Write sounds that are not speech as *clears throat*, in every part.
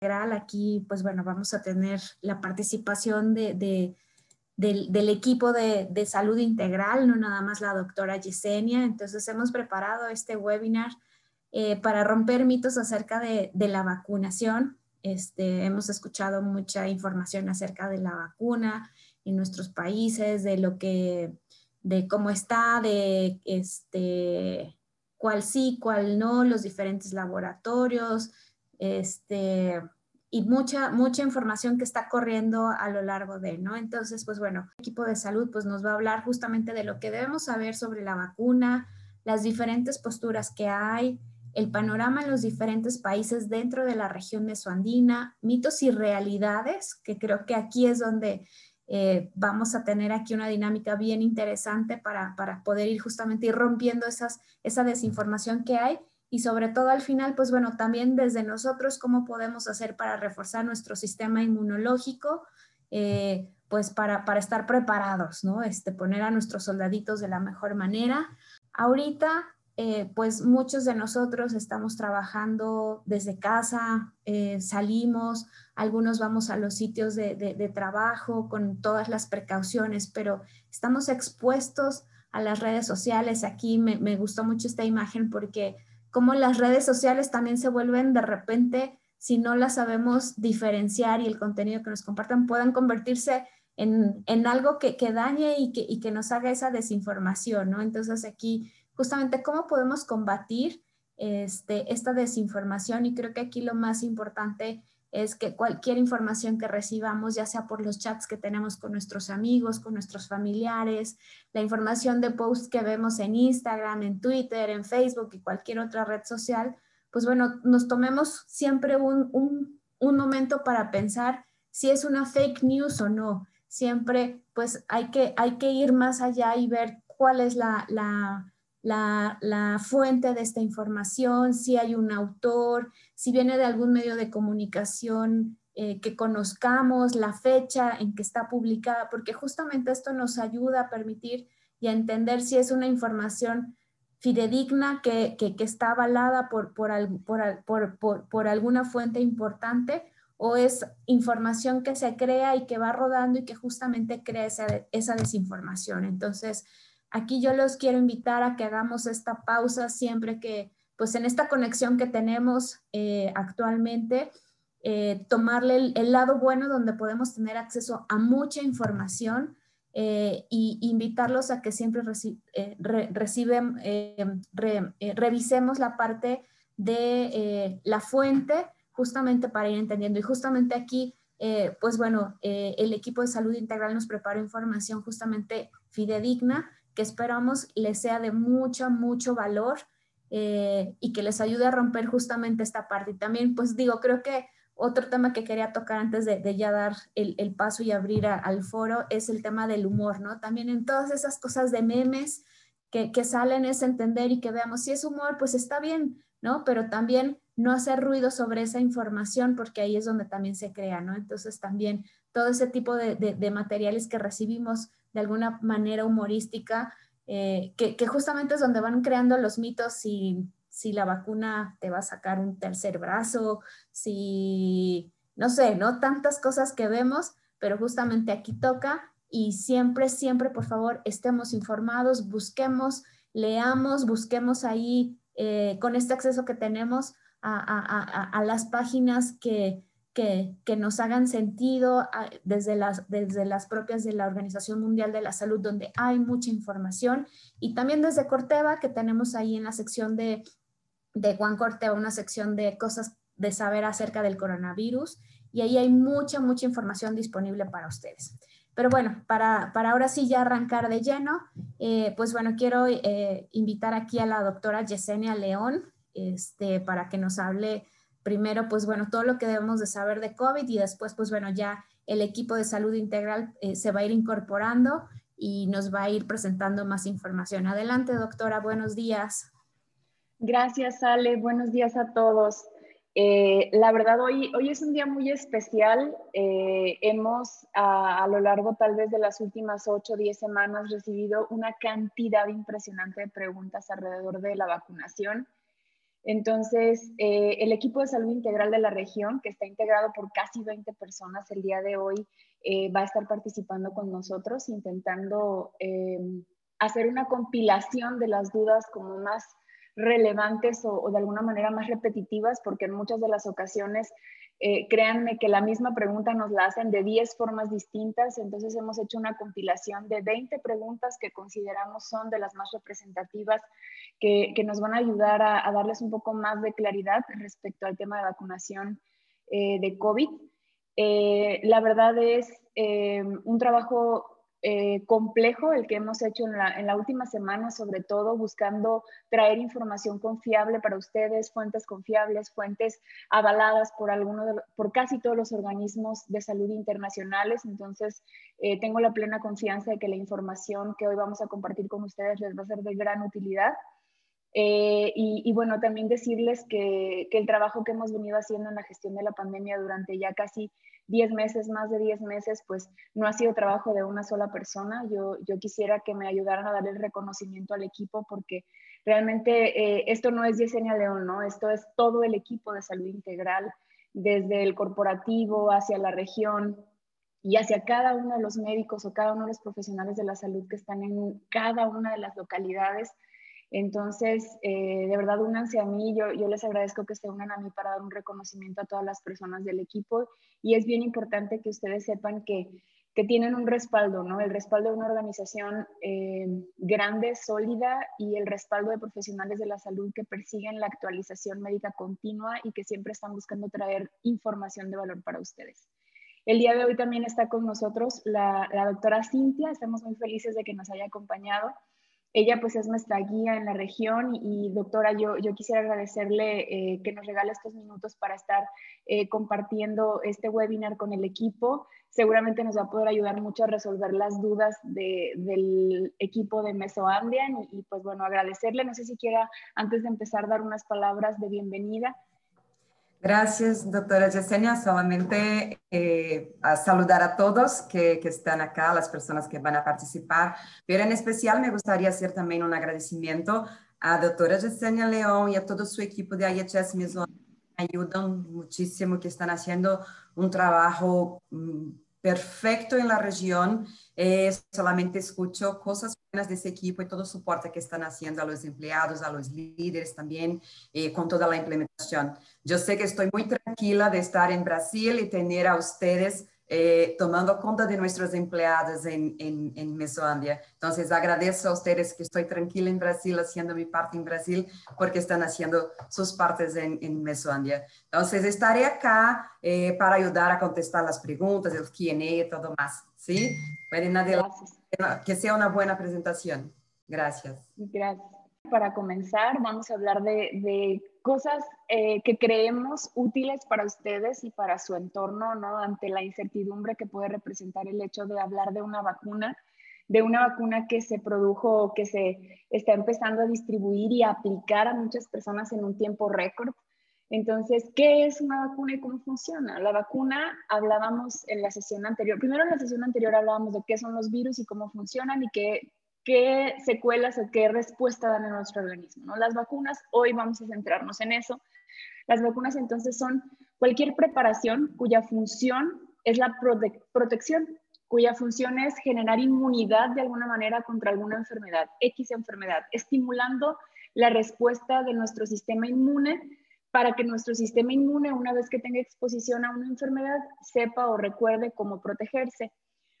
integral. Aquí, pues bueno, vamos a tener la participación de, del, equipo de, salud integral, no nada más la doctora Yesenia. Entonces, hemos preparado este webinar eh, para romper mitos acerca de, la vacunación. Este, hemos escuchado mucha información acerca de la vacuna en nuestros países, de lo que, de cómo está, de este, cuál sí, cuál no, los diferentes laboratorios, este, y mucha, mucha información que está corriendo a lo largo de, ¿no? Entonces, pues bueno, el equipo de salud pues nos va a hablar justamente de lo que debemos saber sobre la vacuna, las diferentes posturas que hay, el panorama en los diferentes países dentro de la región mesoandina, mitos y realidades, que creo que aquí es donde eh, vamos a tener aquí una dinámica bien interesante para, para, poder ir justamente ir rompiendo esas, esa desinformación que hay y sobre todo al final, pues bueno, también desde nosotros, cómo podemos hacer para reforzar nuestro sistema inmunológico, eh, pues para, para, estar preparados, ¿no? Este, poner a nuestros soldaditos de la mejor manera. Ahorita eh, pues muchos de nosotros estamos trabajando desde casa, eh, salimos, algunos vamos a los sitios de, trabajo con todas las precauciones, pero estamos expuestos a las redes sociales. Aquí me, me gustó mucho esta imagen porque como las redes sociales también se vuelven de repente, si no las sabemos diferenciar y el contenido que nos compartan, puedan convertirse en, algo que, que dañe y que, y que nos haga esa desinformación, ¿no? Entonces aquí justamente cómo podemos combatir este, esta desinformación y creo que aquí lo más importante es que cualquier información que recibamos, ya sea por los chats que tenemos con nuestros amigos, con nuestros familiares, la información de posts que vemos en Instagram, en Twitter, en Facebook y cualquier otra red social, pues bueno, nos tomemos siempre un, un momento para pensar si es una fake news o no. Siempre pues hay que, hay que ir más allá y ver cuál es la, la la, fuente de esta información, si hay un autor, si viene de algún medio de comunicación eh, que conozcamos, la fecha en que está publicada, porque justamente esto nos ayuda a permitir y a entender si es una información fidedigna que, está avalada por, por, alguna fuente importante o es información que se crea y que va rodando y que justamente crea esa desinformación. Entonces, Aquí yo los quiero invitar a que hagamos esta pausa siempre que, pues en esta conexión que tenemos eh, actualmente, eh, tomarle el, lado bueno donde podemos tener acceso a mucha información e invitarlos a que siempre reciben, revisemos la parte de la fuente justamente para ir entendiendo. Y justamente aquí, pues bueno, el equipo de salud integral nos preparó información justamente fidedigna que esperamos les sea de mucho, mucho valor eh, y que les ayude a romper justamente esta parte. Y también, pues digo, creo que otro tema que quería tocar antes de, ya dar el, paso y abrir al foro es el tema del humor, ¿no? También en todas esas cosas de memes que, que salen es entender y que veamos si es humor, pues está bien, ¿no? Pero también no hacer ruido sobre esa información porque ahí es donde también se crea, ¿no? Entonces también todo ese tipo de, de materiales que recibimos de alguna manera humorística, eh, que, justamente es donde van creando los mitos si, si la vacuna te va a sacar un tercer brazo, si, no sé, ¿no? Tantas cosas que vemos, pero justamente aquí toca y siempre, siempre, por favor, estemos informados, busquemos, leamos, busquemos ahí eh, con este acceso que tenemos a las páginas que, que, nos hagan sentido ah, desde las, desde las propias de la Organización Mundial de la Salud, donde hay mucha información, y también desde Corteva, que tenemos ahí en la sección de, de Juan Corteva, una sección de cosas de saber acerca del coronavirus, y ahí hay mucha, mucha información disponible para ustedes. Pero bueno, para, para ahora sí ya arrancar de lleno, eh, pues bueno, quiero eh, invitar aquí a la doctora Yesenia León este, para que nos hable primero, pues bueno, todo lo que debemos de saber de COVID y después, pues bueno, ya el equipo de salud integral eh, se va a ir incorporando y nos va a ir presentando más información. Adelante, doctora, buenos días. Gracias, Ale. Buenos días a todos. Eh, la verdad, hoy, hoy es un día muy especial. Eh, hemos, a, a, lo largo tal vez de las últimas 8 o 10 semanas, recibido una cantidad impresionante de preguntas alrededor de la vacunación Entonces, eh, el equipo de salud integral de la región, que está integrado por casi 20 personas el día de hoy, eh, va a estar participando con nosotros, intentando eh, hacer una compilación de las dudas como más relevantes o, de alguna manera más repetitivas, porque en muchas de las ocasiones, eh, créanme que la misma pregunta nos la hacen de 10 formas distintas, entonces hemos hecho una compilación de 20 preguntas que consideramos son de las más representativas, que, nos van a ayudar a, darles un poco más de claridad respecto al tema de vacunación eh, de COVID. Eh, la verdad es un trabajo eh, complejo el que hemos hecho en la, última semana, sobre todo buscando traer información confiable para ustedes, fuentes confiables, fuentes avaladas por, alguno por casi todos los organismos de salud internacionales. Entonces, eh, tengo la plena confianza de que la información que hoy vamos a compartir con ustedes les va a ser de gran utilidad. Eh, y, bueno, también decirles que, que el trabajo que hemos venido haciendo en la gestión de la pandemia durante ya casi 10 meses, más de 10 meses, pues no ha sido trabajo de una sola persona. Yo, yo quisiera que me ayudaran a darle el reconocimiento al equipo porque realmente eh, esto no es Yesenia León, ¿no? Esto es todo el equipo de salud integral, desde el corporativo hacia la región y hacia cada uno de los médicos o cada uno de los profesionales de la salud que están en cada una de las localidades entonces, eh, de verdad, únanse a mí. Yo, les agradezco que se unan a mí para dar un reconocimiento a todas las personas del equipo. Y es bien importante que ustedes sepan que, que tienen un respaldo, ¿no? El respaldo de una organización eh, grande, sólida y el respaldo de profesionales de la salud que persiguen la actualización médica continua y que siempre están buscando traer información de valor para ustedes. El día de hoy también está con nosotros la, la doctora Cintia. Estamos muy felices de que nos haya acompañado. Ella pues es nuestra guía en la región y, doctora, yo, yo quisiera agradecerle eh, que nos regale estos minutos para estar eh, compartiendo este webinar con el equipo. Seguramente nos va a poder ayudar mucho a resolver las dudas del equipo de Mesoambian y, y pues bueno, agradecerle. No sé si quiera antes de empezar dar unas palabras de bienvenida. Gracias, doctora Yesenia. Solamente eh, a saludar a todos que, que, están acá, las personas que van a participar, pero en especial me gustaría hacer también un agradecimiento a doctora Yesenia León y a todo su equipo de IHS mismo. Ayudan muchísimo, que están haciendo un trabajo mm, perfecto en la región. Eh, solamente escucho cosas de ese equipo y todo el soporte que están haciendo a los empleados, a los líderes también, eh, con toda la implementación. Yo sé que estoy muy tranquila de estar en Brasil y tener a ustedes eh, tomando cuenta de nuestros empleados en, en, en Mesoandia. Entonces, agradezco a ustedes que estoy tranquila en Brasil, haciendo mi parte en Brasil, porque están haciendo sus partes en, en Mesoandia. Entonces, estaré acá eh, para ayudar a contestar las preguntas, el Q&A y todo más. ¿Sí? Pueden adelante. Que sea una buena presentación. Gracias. Gracias. Para comenzar, vamos a hablar de, de cosas eh, que creemos útiles para ustedes y para su entorno, ¿no? Ante la incertidumbre que puede representar el hecho de hablar de una vacuna, de una vacuna que se produjo, que se está empezando a distribuir y a aplicar a muchas personas en un tiempo récord. Entonces, ¿qué es una vacuna y cómo funciona? La vacuna, hablábamos en la sesión anterior, primero en la sesión anterior hablábamos de qué son los virus y cómo funcionan y qué secuelas o qué respuesta dan a nuestro organismo. ¿no? Las vacunas, hoy vamos a centrarnos en eso. Las vacunas entonces son cualquier preparación cuya función es la protección, cuya función es generar inmunidad de alguna manera contra alguna enfermedad, X enfermedad, estimulando la respuesta de nuestro sistema inmune para que nuestro sistema inmune, una vez que tenga exposición a una enfermedad, sepa o recuerde cómo protegerse.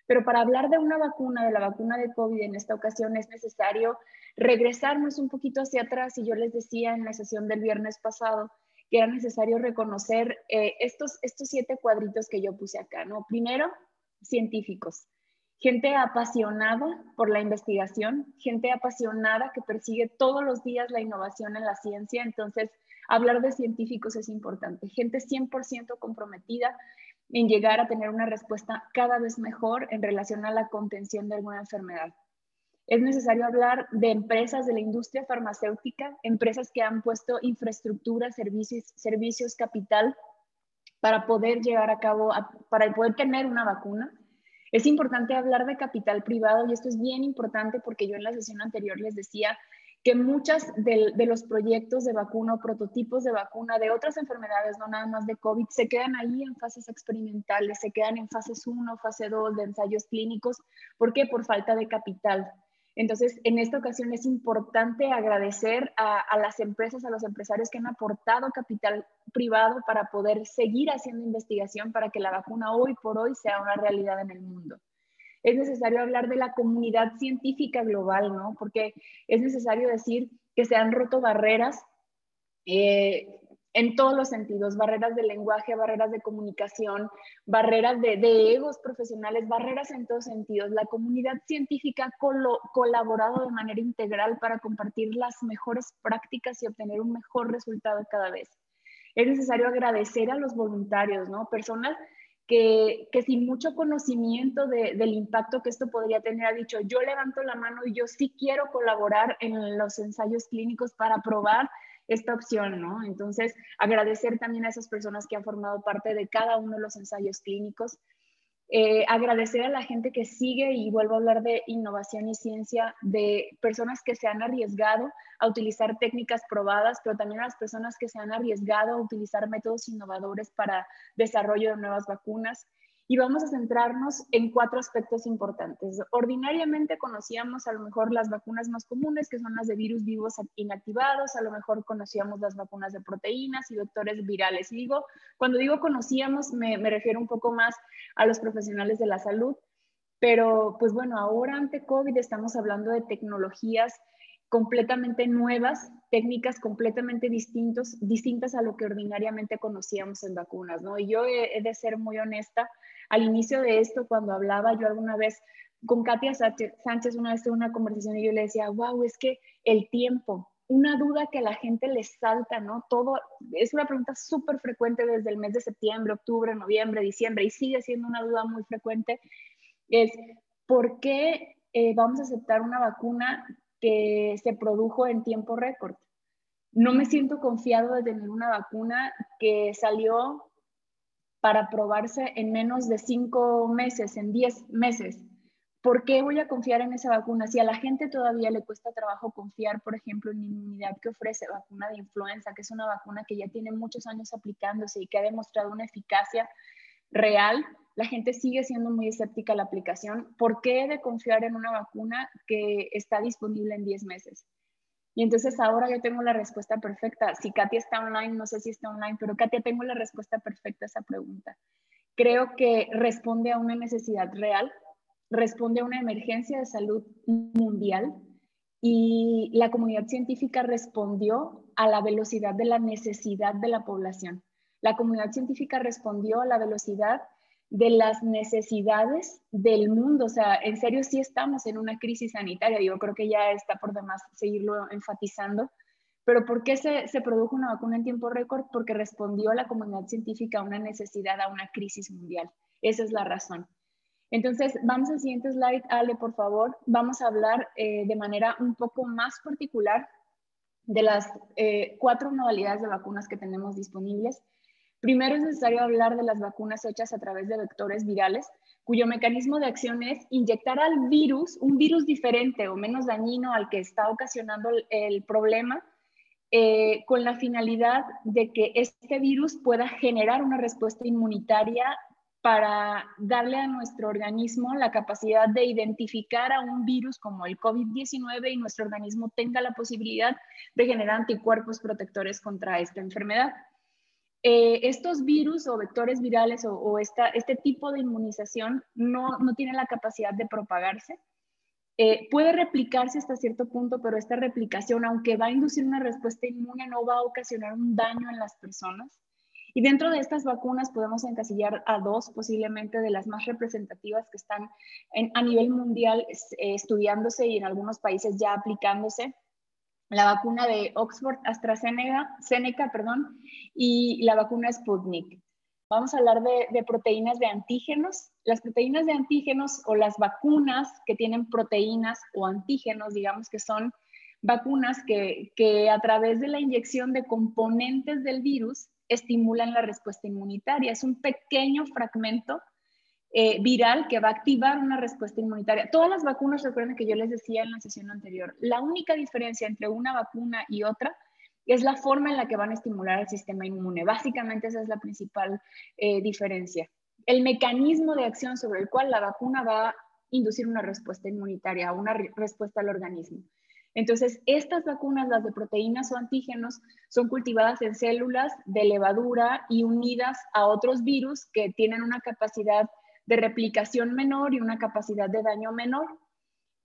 Pero para hablar de una vacuna, de la vacuna de COVID en esta ocasión, es necesario regresarnos un poquito hacia atrás. Y yo les decía en la sesión del viernes pasado que era necesario reconocer eh, estos, estos siete cuadritos que yo puse acá, ¿no? Primero, científicos. Gente apasionada por la investigación, gente apasionada que persigue todos los días la innovación en la ciencia. Entonces, hablar de científicos es importante. Gente 100% comprometida en llegar a tener una respuesta cada vez mejor en relación a la contención de alguna enfermedad. Es necesario hablar de empresas de la industria farmacéutica, empresas que han puesto infraestructura, servicios, servicios capital para poder llevar a cabo, para poder tener una vacuna. Es importante hablar de capital privado y esto es bien importante porque yo en la sesión anterior les decía que muchas de, los proyectos de vacuna o prototipos de vacuna de otras enfermedades, no nada más de COVID, se quedan ahí en fases experimentales, se quedan en fases 1, fase 2 de ensayos clínicos. ¿Por qué? Por falta de capital. Entonces, en esta ocasión es importante agradecer a, a, las empresas, a los empresarios que han aportado capital privado para poder seguir haciendo investigación para que la vacuna hoy por hoy sea una realidad en el mundo es necesario hablar de la comunidad científica global, ¿no? Porque es necesario decir que se han roto barreras eh, en todos los sentidos, barreras de lenguaje, barreras de comunicación, barreras de, egos profesionales, barreras en todos sentidos. La comunidad científica ha colaborado de manera integral para compartir las mejores prácticas y obtener un mejor resultado cada vez. Es necesario agradecer a los voluntarios, ¿no? Personas que, sin mucho conocimiento del impacto que esto podría tener, ha dicho, yo levanto la mano y yo sí quiero colaborar en los ensayos clínicos para probar esta opción, ¿no? Entonces, agradecer también a esas personas que han formado parte de cada uno de los ensayos clínicos. Eh, agradecer a la gente que sigue y vuelvo a hablar de innovación y ciencia, de personas que se han arriesgado a utilizar técnicas probadas, pero también a las personas que se han arriesgado a utilizar métodos innovadores para desarrollo de nuevas vacunas y vamos a centrarnos en cuatro aspectos importantes. Ordinariamente conocíamos a lo mejor las vacunas más comunes, que son las de virus vivos inactivados, a lo mejor conocíamos las vacunas de proteínas y vectores virales. digo, cuando digo conocíamos, me, me refiero un poco más a los profesionales de la salud, pero pues bueno, ahora ante COVID estamos hablando de tecnologías completamente nuevas, técnicas completamente distintos, distintas a lo que ordinariamente conocíamos en vacunas, ¿no? Y yo he, de ser muy honesta, al inicio de esto, cuando hablaba yo alguna vez con Katia Sánchez, una vez en una conversación y yo le decía, wow, es que el tiempo, una duda que a la gente le salta, ¿no? Todo, es una pregunta súper frecuente desde el mes de septiembre, octubre, noviembre, diciembre, y sigue siendo una duda muy frecuente, es, ¿por qué eh, vamos a aceptar una vacuna que se produjo en tiempo récord. No me siento confiado de tener una vacuna que salió para probarse en menos de cinco meses, en diez meses. ¿Por qué voy a confiar en esa vacuna? Si a la gente todavía le cuesta trabajo confiar, por ejemplo, en la inmunidad que ofrece vacuna de influenza, que es una vacuna que ya tiene muchos años aplicándose y que ha demostrado una eficacia real, la gente sigue siendo muy escéptica a la aplicación. ¿Por qué he de confiar en una vacuna que está disponible en 10 meses? Y entonces ahora yo tengo la respuesta perfecta. Si Katia está online, no sé si está online, pero Katia, tengo la respuesta perfecta a esa pregunta. Creo que responde a una necesidad real, responde a una emergencia de salud mundial y la comunidad científica respondió a la velocidad de la necesidad de la población. La comunidad científica respondió a la velocidad de las necesidades del mundo. O sea, en serio sí estamos en una crisis sanitaria. Yo creo que ya está por demás seguirlo enfatizando. Pero ¿por qué se, se produjo una vacuna en tiempo récord? Porque respondió la comunidad científica a una necesidad, a una crisis mundial. Esa es la razón. Entonces, vamos al siguiente slide, Ale, por favor. Vamos a hablar eh, de manera un poco más particular de las eh, cuatro modalidades de vacunas que tenemos disponibles. Primero es necesario hablar de las vacunas hechas a través de vectores virales, cuyo mecanismo de acción es inyectar al virus, un virus diferente o menos dañino al que está ocasionando el, problema, eh, con la finalidad de que este virus pueda generar una respuesta inmunitaria para darle a nuestro organismo la capacidad de identificar a un virus como el COVID-19 y nuestro organismo tenga la posibilidad de generar anticuerpos protectores contra esta enfermedad. Eh, estos virus o vectores virales o, este tipo de inmunización no, no tiene la capacidad de propagarse. Eh, puede replicarse hasta cierto punto, pero esta replicación, aunque va a inducir una respuesta inmune, no va a ocasionar un daño en las personas. Y dentro de estas vacunas podemos encasillar a dos, posiblemente de las más representativas que están a nivel mundial eh, estudiándose y en algunos países ya aplicándose la vacuna de Oxford AstraZeneca Seneca, perdón, y la vacuna Sputnik. Vamos a hablar de, proteínas de antígenos. Las proteínas de antígenos o las vacunas que tienen proteínas o antígenos, digamos que son vacunas que, que a través de la inyección de componentes del virus estimulan la respuesta inmunitaria. Es un pequeño fragmento eh, viral que va a activar una respuesta inmunitaria. Todas las vacunas, recuerden que yo les decía en la sesión anterior, la única diferencia entre una vacuna y otra es la forma en la que van a estimular el sistema inmune. Básicamente esa es la principal eh, diferencia. El mecanismo de acción sobre el cual la vacuna va a inducir una respuesta inmunitaria, una respuesta al organismo. Entonces, estas vacunas, las de proteínas o antígenos, son cultivadas en células de levadura y unidas a otros virus que tienen una capacidad de replicación menor y una capacidad de daño menor.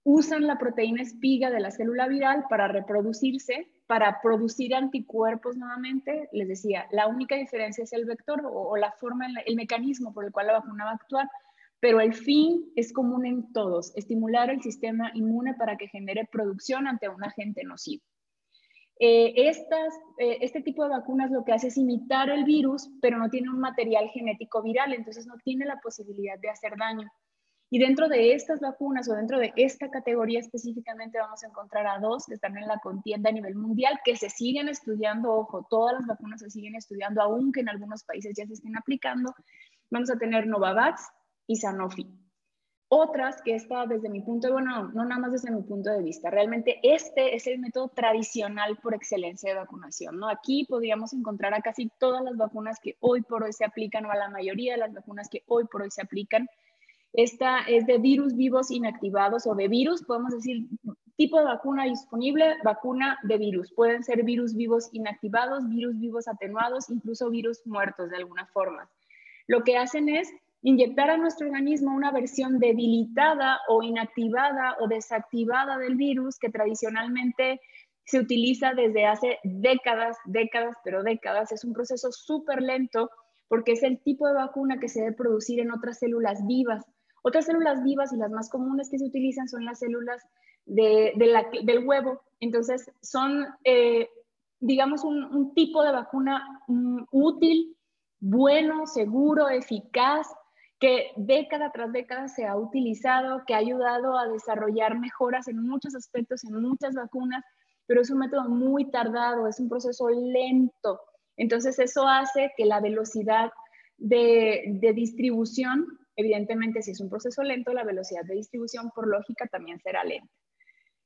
Usan la proteína espiga de la célula viral para reproducirse, para producir anticuerpos nuevamente. Les decía, la única diferencia es el vector o, la forma, el mecanismo por el cual la vacuna va a actuar pero el fin es común en todos, estimular el sistema inmune para que genere producción ante un agente nocivo. Eh, estas, eh, este tipo de vacunas lo que hace es imitar el virus, pero no tiene un material genético viral, entonces no tiene la posibilidad de hacer daño. Y dentro de estas vacunas o dentro de esta categoría específicamente vamos a encontrar a dos que están en la contienda a nivel mundial, que se siguen estudiando, ojo, todas las vacunas se siguen estudiando, aunque en algunos países ya se estén aplicando. Vamos a tener Novavax, y Sanofi. Otras que está desde mi punto de bueno, no nada más desde mi punto de vista, realmente este es el método tradicional por excelencia de vacunación, ¿no? Aquí podríamos encontrar a casi todas las vacunas que hoy por hoy se aplican o a la mayoría de las vacunas que hoy por hoy se aplican. Esta es de virus vivos inactivados o de virus, podemos decir tipo de vacuna disponible, vacuna de virus. Pueden ser virus vivos inactivados, virus vivos atenuados, incluso virus muertos de alguna forma. Lo que hacen es inyectar a nuestro organismo una versión debilitada o inactivada o desactivada del virus que tradicionalmente se utiliza desde hace décadas, décadas, pero décadas. Es un proceso súper lento porque es el tipo de vacuna que se debe producir en otras células vivas. Otras células vivas y las más comunes que se utilizan son las células del huevo. Entonces, son, eh, digamos, un, tipo de vacuna mm, útil, bueno, seguro, eficaz, que década tras década se ha utilizado, que ha ayudado a desarrollar mejoras en muchos aspectos, en muchas vacunas, pero es un método muy tardado, es un proceso lento. Entonces eso hace que la velocidad de, distribución, evidentemente si es un proceso lento, la velocidad de distribución por lógica también será lenta.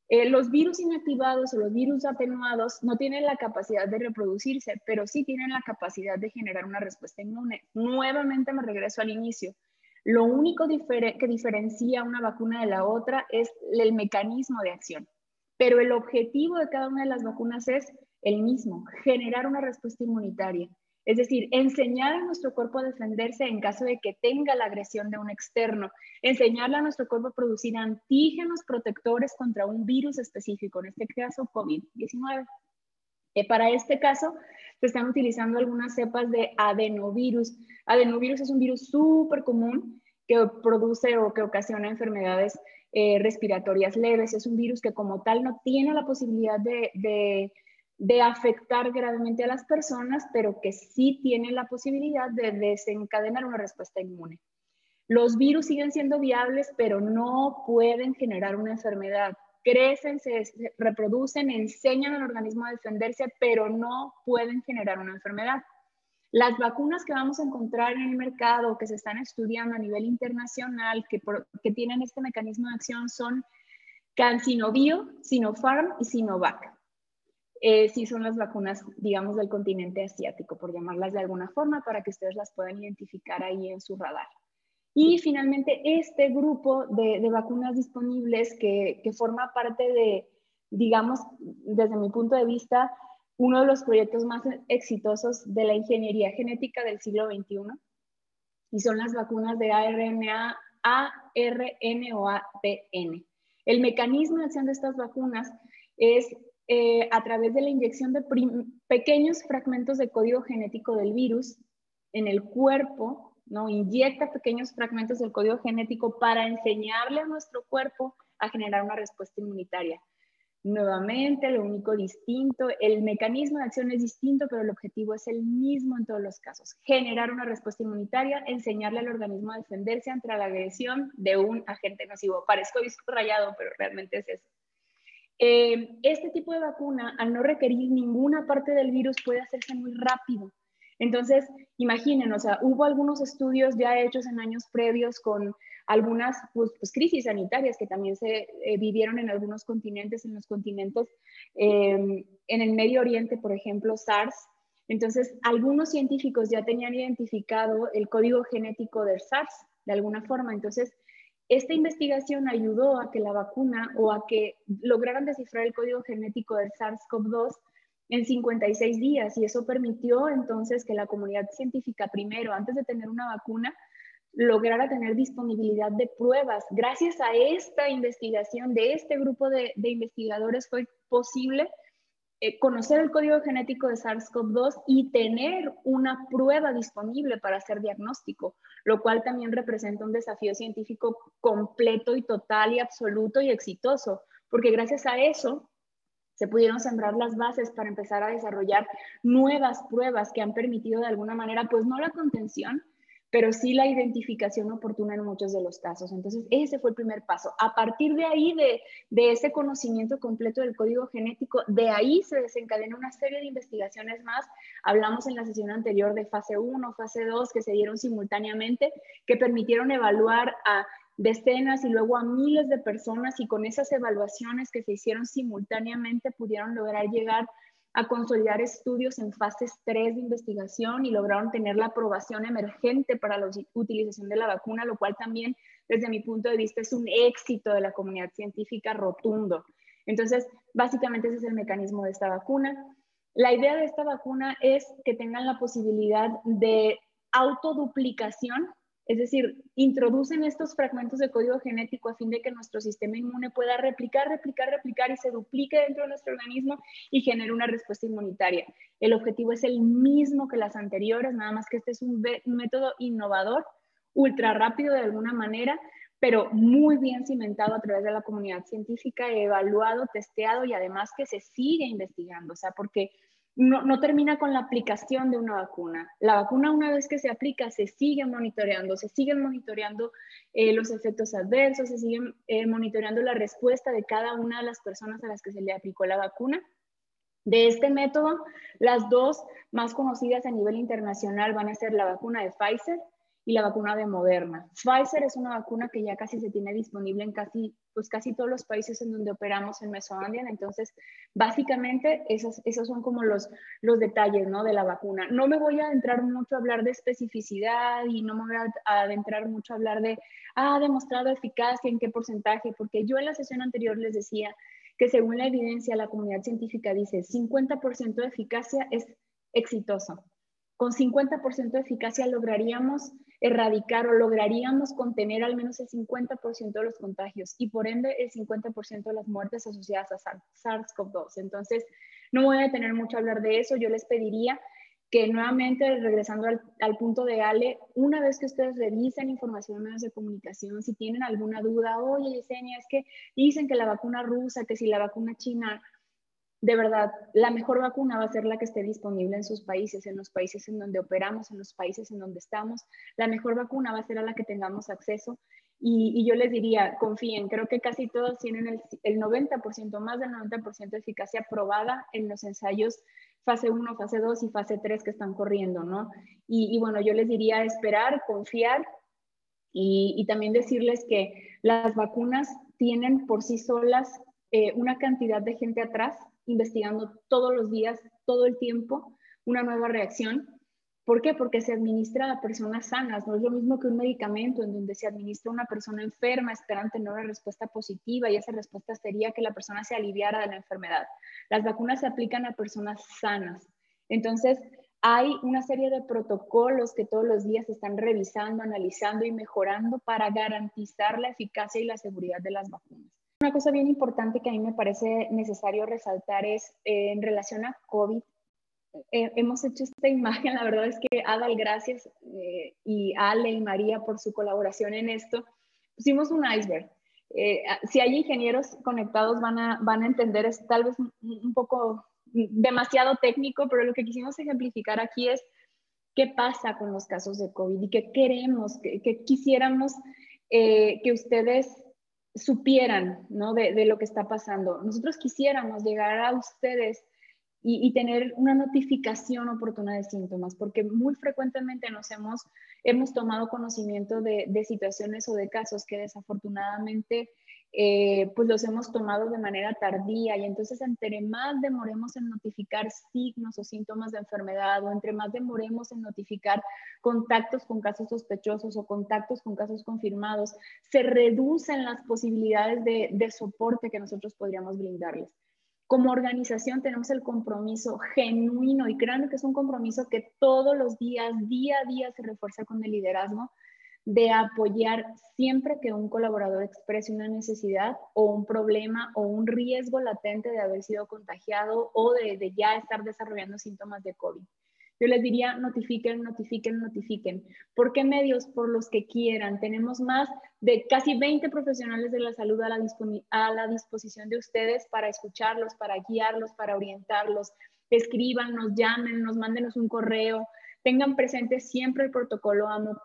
Eh, los virus inactivados o los virus atenuados no tienen la capacidad de reproducirse, pero sí tienen la capacidad de generar una respuesta inmune. Nuevamente me regreso al inicio. Lo único que diferencia una vacuna de la otra es el mecanismo de acción, pero el objetivo de cada una de las vacunas es el mismo, generar una respuesta inmunitaria. Es decir, enseñar a nuestro cuerpo a defenderse en caso de que tenga la agresión de un externo, enseñarle a nuestro cuerpo a producir antígenos protectores contra un virus específico, en este caso COVID-19. Para este caso, se están utilizando algunas cepas de adenovirus. Adenovirus es un virus súper común que produce o que ocasiona enfermedades eh, respiratorias leves. Es un virus que como tal no tiene la posibilidad de afectar gravemente a las personas, pero que sí tienen la posibilidad de desencadenar una respuesta inmune. Los virus siguen siendo viables, pero no pueden generar una enfermedad. Crecen, se reproducen, enseñan al organismo a defenderse, pero no pueden generar una enfermedad. Las vacunas que vamos a encontrar en el mercado, que se están estudiando a nivel internacional, que, tienen este mecanismo de acción son CanSinoBio, Sinopharm y Sinovac eh, sí son las vacunas, digamos, del continente asiático, por llamarlas de alguna forma, para que ustedes las puedan identificar ahí en su radar. Y finalmente, este grupo de, vacunas disponibles que, que, forma parte de, digamos, desde mi punto de vista, uno de los proyectos más exitosos de la ingeniería genética del siglo XXI, y son las vacunas de ARNA, ARN o APN. El mecanismo de acción de estas vacunas es eh, a través de la inyección de pequeños fragmentos de código genético del virus en el cuerpo, ¿no? Inyecta pequeños fragmentos del código genético para enseñarle a nuestro cuerpo a generar una respuesta inmunitaria. Nuevamente, lo único distinto, el mecanismo de acción es distinto, pero el objetivo es el mismo en todos los casos. Generar una respuesta inmunitaria, enseñarle al organismo a defenderse ante la agresión de un agente nocivo. Parezco disco rayado, pero realmente es eso. Eh, este tipo de vacuna, al no requerir ninguna parte del virus, puede hacerse muy rápido. Entonces, imaginen, o sea, hubo algunos estudios ya hechos en años previos con algunas pues, pues, crisis sanitarias que también se eh, vivieron en algunos continentes, en los continentes, em, en el Medio Oriente, por ejemplo, SARS. Entonces, algunos científicos ya tenían identificado el código genético del SARS de alguna forma. Entonces, esta investigación ayudó a que la vacuna o a que lograran descifrar el código genético del SARS-CoV-2 en 56 días y eso permitió entonces que la comunidad científica primero, antes de tener una vacuna, lograra tener disponibilidad de pruebas. Gracias a esta investigación de este grupo de, investigadores fue posible eh, conocer el código genético de SARS-CoV-2 y tener una prueba disponible para hacer diagnóstico, lo cual también representa un desafío científico completo y total y absoluto y exitoso, porque gracias a eso se pudieron sembrar las bases para empezar a desarrollar nuevas pruebas que han permitido de alguna manera, pues no la contención, pero sí la identificación oportuna en muchos de los casos. Entonces, ese fue el primer paso. A partir de ahí, de, de, ese conocimiento completo del código genético, de ahí se desencadena una serie de investigaciones más. Hablamos en la sesión anterior de fase 1, fase 2, que se dieron simultáneamente, que permitieron evaluar a decenas y luego a miles de personas y con esas evaluaciones que se hicieron simultáneamente pudieron lograr llegar a consolidar estudios en fases 3 de investigación y lograron tener la aprobación emergente para la utilización de la vacuna, lo cual también desde mi punto de vista es un éxito de la comunidad científica rotundo. Entonces, básicamente ese es el mecanismo de esta vacuna. La idea de esta vacuna es que tengan la posibilidad de autoduplicación es decir, introducen estos fragmentos de código genético a fin de que nuestro sistema inmune pueda replicar, replicar, replicar y se duplique dentro de nuestro organismo y genere una respuesta inmunitaria. El objetivo es el mismo que las anteriores, nada más que este es un, método innovador, ultra rápido de alguna manera, pero muy bien cimentado a través de la comunidad científica, evaluado, testeado y además que se sigue investigando, o sea, porque no, termina con la aplicación de una vacuna. La vacuna una vez que se aplica se sigue monitoreando, se siguen monitoreando eh, los efectos adversos, se siguen eh, monitoreando la respuesta de cada una de las personas a las que se le aplicó la vacuna. De este método, las dos más conocidas a nivel internacional van a ser la vacuna de Pfizer y la vacuna de Moderna. Pfizer es una vacuna que ya casi se tiene disponible en casi, pues casi todos los países en donde operamos en Mesoambiente. Entonces, básicamente, esos, esos son como los, los detalles ¿no? de la vacuna. No me voy a adentrar mucho a hablar de especificidad y no me voy a adentrar mucho a hablar de, ah, demostrado eficacia, en qué porcentaje, porque yo en la sesión anterior les decía que según la evidencia, la comunidad científica dice 50% de eficacia es exitoso. Con 50% de eficacia lograríamos erradicar o lograríamos contener al menos el 50% de los contagios y por ende el 50% de las muertes asociadas a SARS-CoV-2. Entonces, no voy a tener mucho a hablar de eso. Yo les pediría que nuevamente, regresando al, punto de Ale, una vez que ustedes revisen información en medios de comunicación, si tienen alguna duda, oye, Yesenia, es que dicen que la vacuna rusa, que si la vacuna china, de verdad, la mejor vacuna va a ser la que esté disponible en sus países, en los países en donde operamos, en los países en donde estamos. La mejor vacuna va a ser a la que tengamos acceso. Y, yo les diría, confíen, creo que casi todos tienen el, el 90%, más del 90% de eficacia probada en los ensayos fase 1, fase 2 y fase 3 que están corriendo, ¿no? Y, bueno, yo les diría esperar, confiar y, y también decirles que las vacunas tienen por sí solas eh, una cantidad de gente atrás investigando todos los días, todo el tiempo, una nueva reacción. ¿Por qué? Porque se administra a personas sanas. No es lo mismo que un medicamento en donde se administra a una persona enferma esperando tener una respuesta positiva y esa respuesta sería que la persona se aliviara de la enfermedad. Las vacunas se aplican a personas sanas. Entonces, hay una serie de protocolos que todos los días se están revisando, analizando y mejorando para garantizar la eficacia y la seguridad de las vacunas. Una cosa bien importante que a mí me parece necesario resaltar es eh, en relación a COVID. Eh, hemos hecho esta *laughs* imagen, la verdad es que Adal, gracias, eh, y Ale y María por su colaboración en esto. Pusimos un iceberg. si hay ingenieros conectados van a, van a entender, es tal vez un, poco demasiado técnico, pero lo que quisimos ejemplificar aquí es qué pasa con los casos de COVID y qué queremos, qué, quisiéramos que ustedes supieran ¿no? de, lo que está pasando. Nosotros quisiéramos llegar a ustedes y, tener una notificación oportuna de síntomas, porque muy frecuentemente nos hemos, hemos tomado conocimiento de, de situaciones o de casos que desafortunadamente eh, pues los hemos tomado de manera tardía y entonces entre más demoremos en notificar signos o síntomas de enfermedad o entre más demoremos en notificar contactos con casos sospechosos o contactos con casos confirmados, se reducen las posibilidades de, soporte que nosotros podríamos brindarles. Como organización tenemos el compromiso genuino y créanme que es un compromiso que todos los días, día a día se refuerza con el liderazgo de apoyar siempre que un colaborador exprese una necesidad o un problema o un riesgo latente de haber sido contagiado o de, ya estar desarrollando síntomas de COVID. Yo les diría, notifiquen, notifiquen, notifiquen. ¿Por qué medios? Por los que quieran. Tenemos más de casi 20 profesionales de la salud a la, disposición de ustedes para escucharlos, para guiarlos, para orientarlos. Escríbanos, llámenos, mándenos un correo. Tengan presente siempre el protocolo AMOK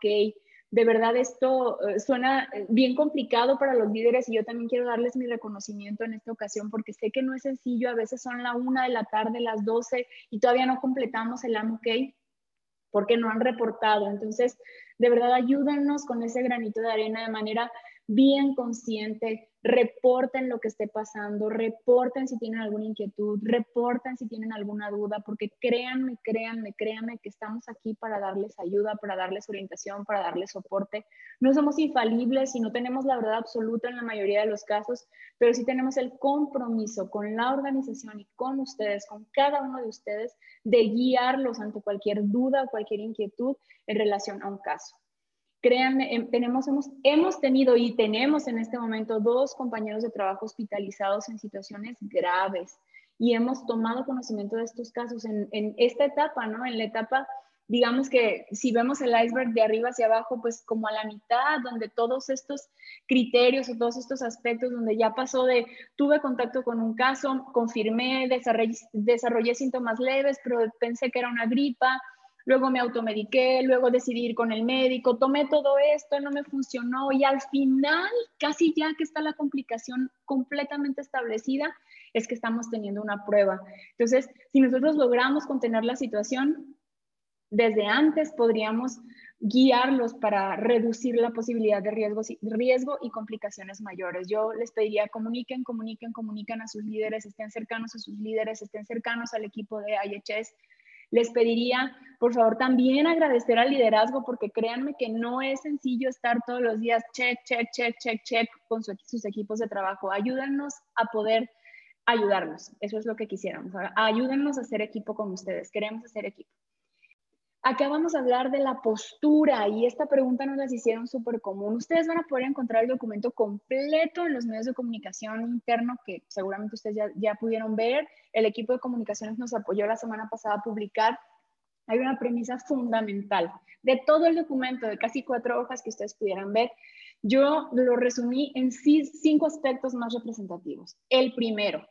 de verdad esto eh, suena eh, bien complicado para los líderes y yo también quiero darles mi reconocimiento en esta ocasión porque sé que no es sencillo, a veces son la una de la tarde, las 12 y todavía no completamos el AMOK porque no han reportado. Entonces, de verdad, ayúdanos con ese granito de arena de manera bien consciente, reporten lo que esté pasando, reporten si tienen alguna inquietud, reporten si tienen alguna duda, porque créanme, créanme, créanme que estamos aquí para darles ayuda, para darles orientación, para darles soporte. No somos infalibles y no tenemos la verdad absoluta en la mayoría de los casos, pero sí tenemos el compromiso con la organización y con ustedes, con cada uno de ustedes, de guiarlos ante cualquier duda o cualquier inquietud en relación a un caso. Créanme, em, tenemos, hemos, hemos tenido y tenemos en este momento dos compañeros de trabajo hospitalizados en situaciones graves y hemos tomado conocimiento de estos casos en, en esta etapa, ¿no? En la etapa digamos que si vemos el iceberg de arriba hacia abajo, pues como a la mitad, donde todos estos criterios o todos estos aspectos, donde ya pasó de tuve contacto con un caso, confirmé, desarrollé, desarrollé síntomas leves, pero pensé que era una gripa, luego me automediqué, luego decidí ir con el médico, tomé todo esto, no me funcionó y al final, casi ya que está la complicación completamente establecida, es que estamos teniendo una prueba. Entonces, si nosotros logramos contener la situación, desde antes podríamos guiarlos para reducir la posibilidad de riesgo, riesgo y complicaciones mayores. Yo les pediría comuniquen, comuniquen, comuniquen a sus líderes, estén cercanos a sus líderes, estén cercanos al equipo de IHS, les pediría, por favor, también agradecer al liderazgo, porque créanme que no es sencillo estar todos los días check, check, check, check, check con sus equipos de trabajo. Ayúdennos a poder ayudarnos. Eso es lo que quisiéramos. Ayúdennos a hacer equipo con ustedes. Queremos hacer equipo. Acá vamos a hablar de la postura y esta pregunta nos las hicieron súper común. Ustedes van a poder encontrar el documento completo en los medios de comunicación interno que seguramente ustedes ya, ya pudieron ver. El equipo de comunicaciones nos apoyó la semana pasada a publicar. Hay una premisa fundamental de todo el documento, de casi cuatro hojas que ustedes pudieran ver. Yo lo resumí en cinco aspectos más representativos. El primero,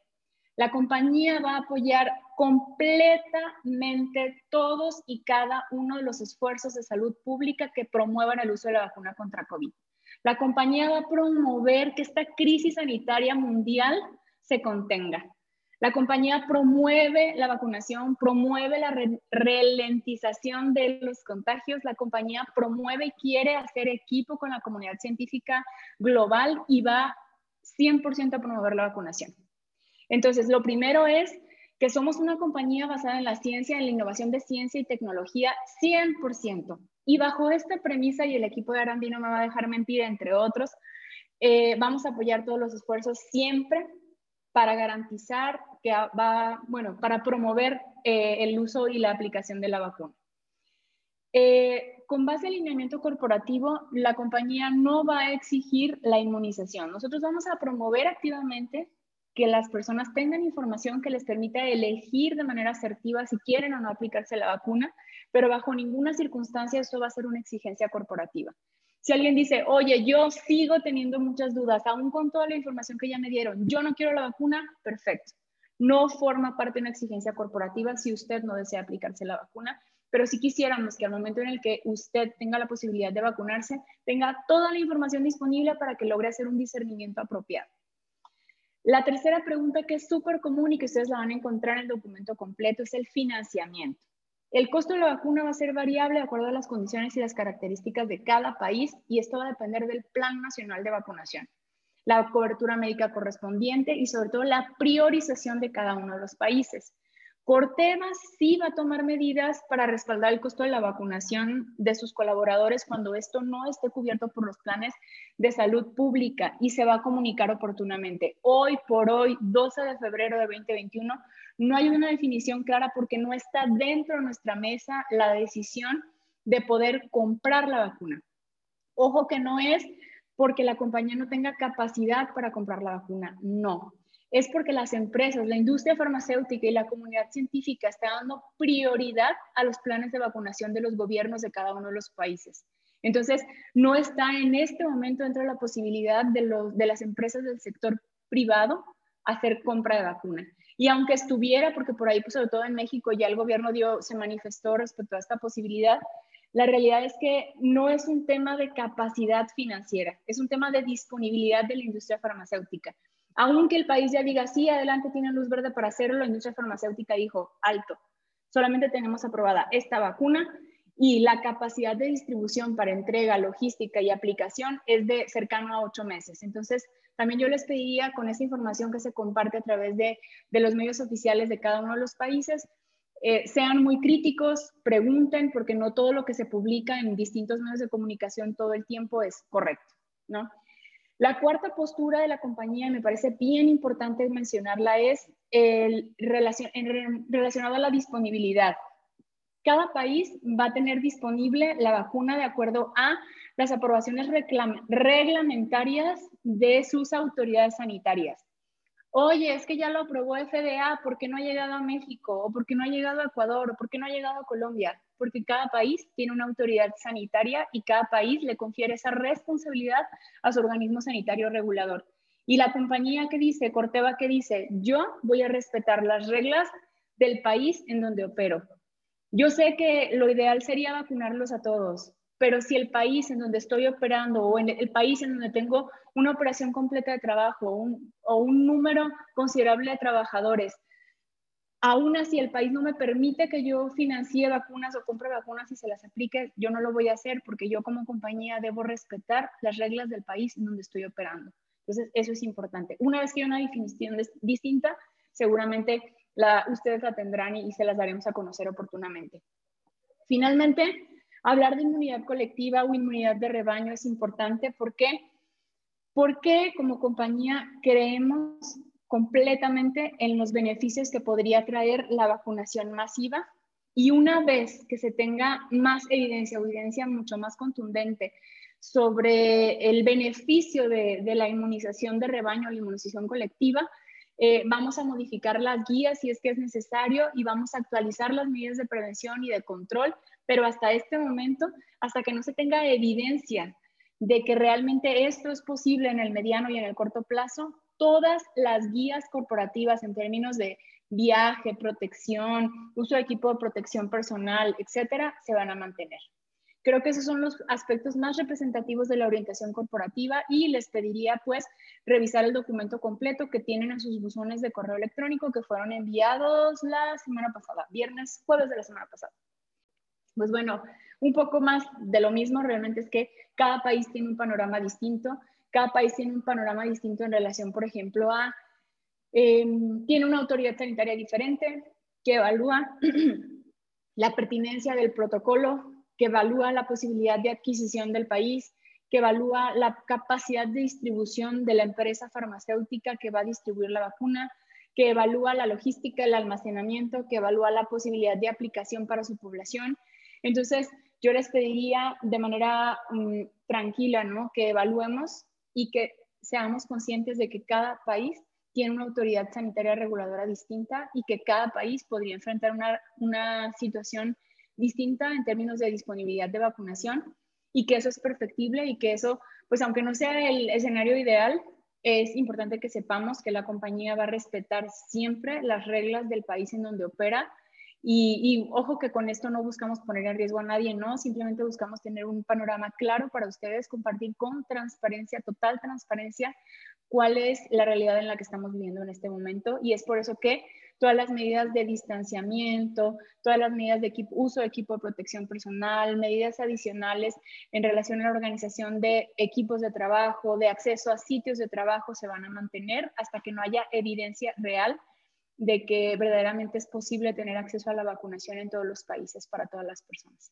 la compañía va a apoyar completamente todos y cada uno de los esfuerzos de salud pública que promuevan el uso de la vacuna contra COVID. La compañía va a promover que esta crisis sanitaria mundial se contenga. La compañía promueve la vacunación, promueve la ralentización de los contagios. La compañía promueve y quiere hacer equipo con la comunidad científica global y va 100% a promover la vacunación. Entonces, lo primero es que somos una compañía basada en la ciencia, en la innovación de ciencia y tecnología 100%. Y bajo esta premisa, y el equipo de Arandi no me va a dejar mentir, entre otros, eh, vamos a apoyar todos los esfuerzos siempre para garantizar que va, bueno, para promover eh, el uso y la aplicación de la vacuna. Eh, con base al lineamiento corporativo, la compañía no va a exigir la inmunización. Nosotros vamos a promover activamente que las personas tengan información que les permita elegir de manera asertiva si quieren o no aplicarse la vacuna, pero bajo ninguna circunstancia esto va a ser una exigencia corporativa. Si alguien dice, oye, yo sigo teniendo muchas dudas, aún con toda la información que ya me dieron, yo no quiero la vacuna, perfecto. No forma parte de una exigencia corporativa si usted no desea aplicarse la vacuna, pero si quisiéramos que al momento en el que usted tenga la posibilidad de vacunarse, tenga toda la información disponible para que logre hacer un discernimiento apropiado. La tercera pregunta que es súper común y que ustedes la van a encontrar en el documento completo es el financiamiento. El costo de la vacuna va a ser variable de acuerdo a las condiciones y las características de cada país y esto va a depender del Plan Nacional de Vacunación, la cobertura médica correspondiente y sobre todo la priorización de cada uno de los países. Corteva sí va a tomar medidas para respaldar el costo de la vacunación de sus colaboradores cuando esto no esté cubierto por los planes de salud pública y se va a comunicar oportunamente. Hoy por hoy, 12 de febrero de 2021, no hay una definición clara porque no está dentro de nuestra mesa la decisión de poder comprar la vacuna. Ojo que no es porque la compañía no tenga capacidad para comprar la vacuna, no. Es porque las empresas, la industria farmacéutica y la comunidad científica están dando prioridad a los planes de vacunación de los gobiernos de cada uno de los países. Entonces, no está en este momento dentro de la posibilidad de, los, de las empresas del sector privado hacer compra de vacuna. Y aunque estuviera, porque por ahí, pues sobre todo en México, ya el gobierno dio, se manifestó respecto a esta posibilidad, la realidad es que no es un tema de capacidad financiera, es un tema de disponibilidad de la industria farmacéutica. Aunque el país ya diga, sí, adelante tiene luz verde para hacerlo, la industria farmacéutica dijo, alto, solamente tenemos aprobada esta vacuna y la capacidad de distribución para entrega, logística y aplicación es de cercano a ocho meses. Entonces, también yo les pediría con esa información que se comparte a través de, los medios oficiales de cada uno de los países, eh, sean muy críticos, pregunten, porque no todo lo que se publica en distintos medios de comunicación todo el tiempo es correcto, ¿no? La cuarta postura de la compañía, me parece bien importante mencionarla, es el relacion, relacionado a la disponibilidad. Cada país va a tener disponible la vacuna de acuerdo a las aprobaciones reglamentarias de sus autoridades sanitarias. Oye, es que ya lo aprobó FDA, ¿por qué no ha llegado a México? ¿O por qué no ha llegado a Ecuador? ¿O por qué no ha llegado a Colombia? Porque cada país tiene una autoridad sanitaria y cada país le confiere esa responsabilidad a su organismo sanitario regulador. Y la compañía que dice, Corteva que dice, yo voy a respetar las reglas del país en donde opero. Yo sé que lo ideal sería vacunarlos a todos, pero si el país en donde estoy operando o en el país en donde tengo una operación completa de trabajo o un número considerable de trabajadores, aún así el país no me permite que yo financie vacunas o compre vacunas y se las aplique, yo no lo voy a hacer porque yo como compañía debo respetar las reglas del país en donde estoy operando. Entonces, eso es importante. Una vez que hay una definición distinta, seguramente ustedes la tendrán y, se las daremos a conocer oportunamente. Finalmente, hablar de inmunidad colectiva o inmunidad de rebaño es importante. ¿Por qué? Porque como compañía creemos completamente en los beneficios que podría traer la vacunación masiva y una vez que se tenga más evidencia, evidencia mucho más contundente sobre el beneficio de, de la inmunización de rebaño, la inmunización colectiva, eh, vamos a modificar las guías si es que es necesario y vamos a actualizar las medidas de prevención y de control, pero hasta este momento, hasta que no se tenga evidencia de que realmente esto es posible en el mediano y en el corto plazo, todas las guías corporativas en términos de viaje, protección, uso de equipo de protección personal, etcétera, se van a mantener. Creo que esos son los aspectos más representativos de la orientación corporativa y les pediría pues revisar el documento completo que tienen en sus buzones de correo electrónico que fueron enviados la semana pasada, viernes, jueves de la semana pasada. Pues bueno, un poco más de lo mismo realmente es que cada país tiene un panorama distinto, cada país tiene un panorama distinto en relación, por ejemplo, a, em, tiene una autoridad sanitaria diferente que evalúa *clears throat* la pertinencia del protocolo que evalúa la posibilidad de adquisición del país, que evalúa la capacidad de distribución de la empresa farmacéutica que va a distribuir la vacuna, que evalúa la logística, el almacenamiento, que evalúa la posibilidad de aplicación para su población. Entonces, yo les pediría de manera mm, tranquila, ¿no? Que evaluemos y que seamos conscientes de que cada país tiene una autoridad sanitaria reguladora distinta y que cada país podría enfrentar una, una situación distinta en términos de disponibilidad de vacunación y que eso es perfectible y que eso, pues aunque no sea el escenario ideal, es importante que sepamos que la compañía va a respetar siempre las reglas del país en donde opera y, ojo que con esto no buscamos poner en riesgo a nadie, no, simplemente buscamos tener un panorama claro para ustedes, compartir con transparencia, total transparencia, cuál es la realidad en la que estamos viviendo en este momento. Y es por eso que todas las medidas de distanciamiento, todas las medidas de uso de equipo de protección personal, medidas adicionales en relación a la organización de equipos de trabajo, de acceso a sitios de trabajo se van a mantener hasta que no haya evidencia real de que verdaderamente es posible tener acceso a la vacunación en todos los países para todas las personas.